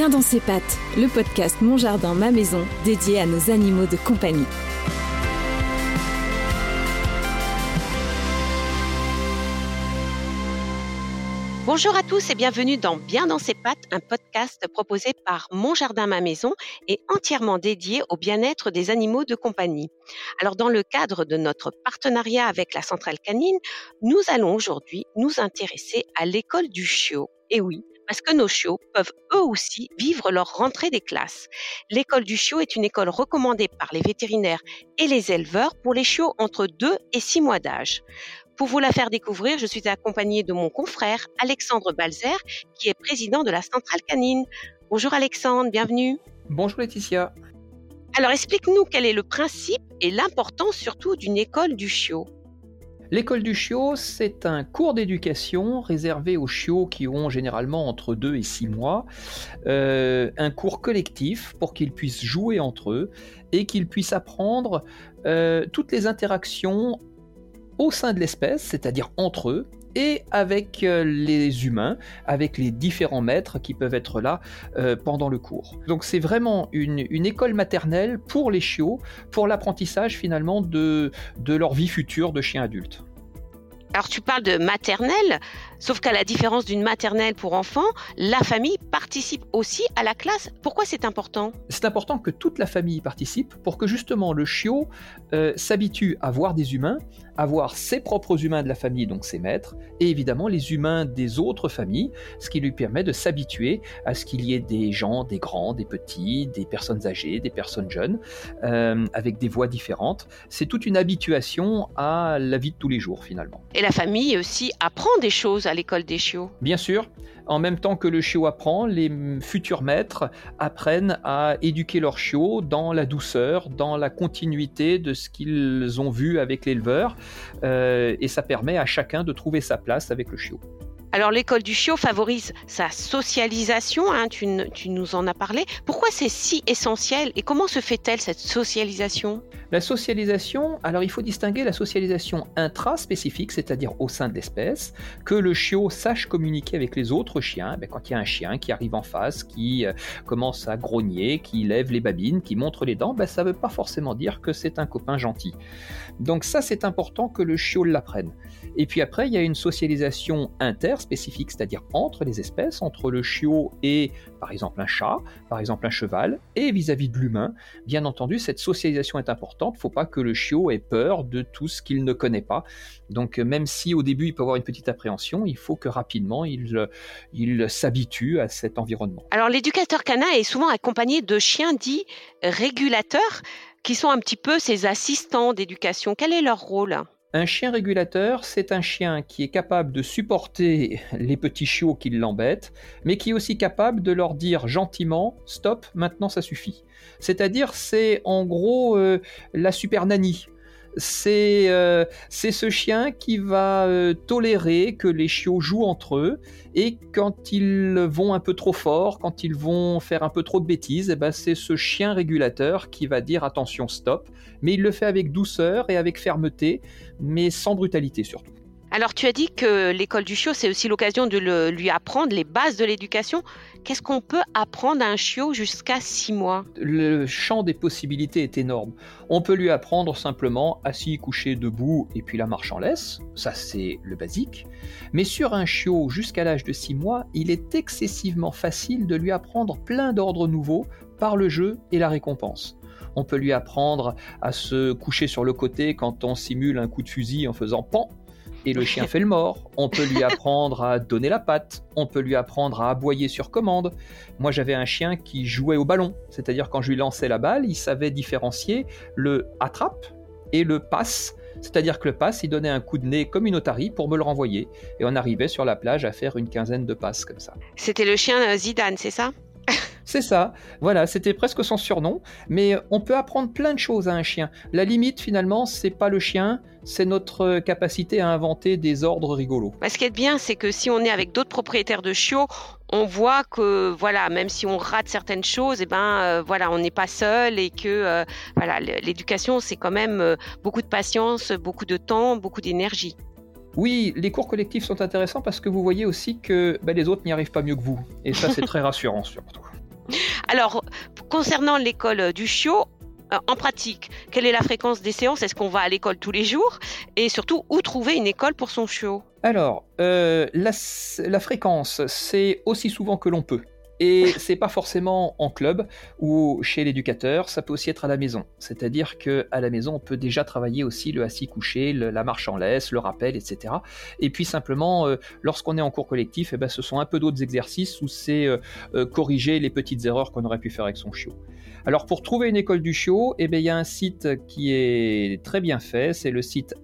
Bien dans ses pattes, le podcast Mon Jardin, ma maison, dédié à nos animaux de compagnie. Bonjour à tous et bienvenue dans Bien dans ses pattes, un podcast proposé par Mon Jardin Ma Maison et entièrement dédié au bien-être des animaux de compagnie. Alors dans le cadre de notre partenariat avec la centrale canine, nous allons aujourd'hui nous intéresser à l'école du chiot. Et oui, parce que nos chiots peuvent eux aussi vivre leur rentrée des classes. L'école du chiot est une école recommandée par les vétérinaires et les éleveurs pour les chiots entre 2 et 6 mois d'âge. Pour vous la faire découvrir, je suis accompagnée de mon confrère Alexandre Balzer, qui est président de la centrale canine. Bonjour Alexandre, bienvenue. Bonjour Laetitia. Alors explique-nous quel est le principe et l'importance surtout d'une école du chiot. L'école du chiot, c'est un cours d'éducation réservé aux chiots qui ont généralement entre 2 et 6 mois, euh, un cours collectif pour qu'ils puissent jouer entre eux et qu'ils puissent apprendre euh, toutes les interactions au sein de l'espèce, c'est-à-dire entre eux, et avec euh, les humains, avec les différents maîtres qui peuvent être là pendant le cours. Donc c'est vraiment une, école maternelle pour les chiots, pour l'apprentissage finalement de, de leur vie future de chien adulte. Alors tu parles de maternelle, sauf qu'à la différence d'une maternelle pour enfants, la famille participe aussi à la classe. Pourquoi c'est important? C'est important que toute la famille participe pour que justement le chiot euh, s'habitue à voir des humains, à voir ses propres humains de la famille, donc ses maîtres, et évidemment les humains des autres familles, ce qui lui permet de s'habituer à ce qu'il y ait des gens, des grands, des petits, des personnes âgées, des personnes jeunes, euh, avec des voix différentes. C'est toute une habituation à la vie de tous les jours finalement. Et la famille aussi apprend des choses à l'école des chiots. Bien sûr, en même temps que le chiot apprend, les futurs maîtres apprennent à éduquer leur chiot dans la douceur, dans la continuité de ce qu'ils ont vu avec l'éleveur, euh, et ça permet à chacun de trouver sa place avec le chiot. Alors l'école du chiot favorise sa socialisation, hein, tu, nous en as parlé. Pourquoi c'est si essentiel et comment se fait-elle cette socialisation? La socialisation, alors il faut distinguer la socialisation intraspécifique, c'est-à-dire au sein de l'espèce, que le chiot sache communiquer avec les autres chiens. Ben, quand il y a un chien qui arrive en face, qui euh, commence à grogner, qui lève les babines, qui montre les dents, ben, ça ne veut pas forcément dire que c'est un copain gentil. Donc ça c'est important que le chiot l'apprenne. Et puis après il y a une socialisation inter spécifique, c'est-à-dire entre les espèces, entre le chiot et par exemple un chat, par exemple un cheval, et vis-à-vis de l'humain. Bien entendu, cette socialisation est importante. Ne faut pas que le chiot ait peur de tout ce qu'il ne connaît pas. Donc même si au début il peut avoir une petite appréhension, il faut que rapidement il, il s'habitue à cet environnement. Alors l'éducateur canin est souvent accompagné de chiens dits régulateurs qui sont un petit peu ses assistants d'éducation. Quel est leur rôle? Un chien régulateur, c'est un chien qui est capable de supporter les petits chiots qui l'embêtent, mais qui est aussi capable de leur dire gentiment stop, maintenant ça suffit. C'est-à-dire, c'est en gros euh, la super nanny euh, c'est ce chien qui va euh, tolérer que les chiots jouent entre eux et quand ils vont un peu trop fort, quand ils vont faire un peu trop de bêtises, eh ben c'est ce chien régulateur qui va dire attention stop, mais il le fait avec douceur et avec fermeté, mais sans brutalité surtout. Alors tu as dit que l'école du chiot, c'est aussi l'occasion de lui apprendre les bases de l'éducation. Qu'est-ce qu'on peut apprendre à un chiot jusqu'à 6 mois? Le champ des possibilités est énorme. On peut lui apprendre simplement assis, couché, debout et puis la marche en laisse. Ça c'est le basique. Mais sur un chiot jusqu'à l'âge de 6 mois, il est excessivement facile de lui apprendre plein d'ordres nouveaux par le jeu et la récompense. On peut lui apprendre à se coucher sur le côté quand on simule un coup de fusil en faisant pan et le chien fait le mort. On peut lui apprendre à donner la patte, on peut lui apprendre à aboyer sur commande. Moi j'avais un chien qui jouait au ballon, c'est-à-dire quand je lui lançais la balle, il savait différencier le attrape et le passe. C'est-à-dire que le passe, il donnait un coup de nez comme une otarie pour me le renvoyer. Et on arrivait sur la plage à faire une quinzaine de passes comme ça. C'était le chien euh, Zidane, c'est ça? C'est ça, voilà, c'était presque son surnom, mais on peut apprendre plein de choses à un chien. La limite finalement, c'est pas le chien, c'est notre capacité à inventer des ordres rigolos. Ce qui est bien, c'est que si on est avec d'autres propriétaires de chiots, on voit que voilà, même si on rate certaines choses, et eh ben euh, voilà, on n'est pas seul et que euh, voilà, l'éducation c'est quand même euh, beaucoup de patience, beaucoup de temps, beaucoup d'énergie. Oui, les cours collectifs sont intéressants parce que vous voyez aussi que ben, les autres n'y arrivent pas mieux que vous. Et ça, c'est très rassurant surtout. Alors, concernant l'école du chiot, euh, en pratique, quelle est la fréquence des séances? Est-ce qu'on va à l'école tous les jours? Et surtout, où trouver une école pour son chiot? Alors, euh, la, la fréquence, c'est aussi souvent que l'on peut. Et c'est pas forcément en club ou chez l'éducateur, ça peut aussi être à la maison. C'est-à-dire que à la maison, on peut déjà travailler aussi le assis couché, la marche en laisse, le rappel, etc. Et puis simplement, euh, lorsqu'on est en cours collectif, eh ben, ce sont un peu d'autres exercices où c'est euh, euh, corriger les petites erreurs qu'on aurait pu faire avec son chiot. Alors pour trouver une école du chiot, eh ben, il y a un site qui est très bien fait, c'est le site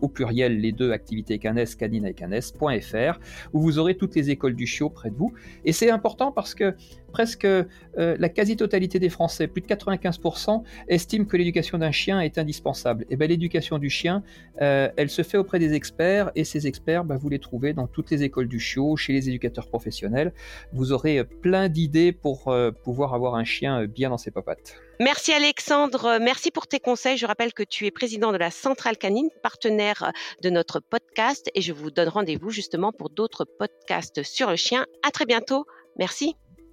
au pluriel les deux activités canes, canine avec un S.fr, où vous aurez toutes les écoles du chiot près de vous. Et c'est important parce que presque euh, la quasi-totalité des Français, plus de 95%, estiment que l'éducation d'un chien est indispensable. Et bien l'éducation du chien, euh, elle se fait auprès des experts, et ces experts, ben, vous les trouvez dans toutes les écoles du chiot, chez les éducateurs professionnels. Vous aurez plein d'idées pour euh, pouvoir avoir un chien bien dans ses papates. Merci Alexandre, merci pour tes conseils. Je rappelle que tu es président de la Centrale Canine, partenaire de notre podcast, et je vous donne rendez-vous justement pour d'autres podcasts sur le chien. À très bientôt. Merci.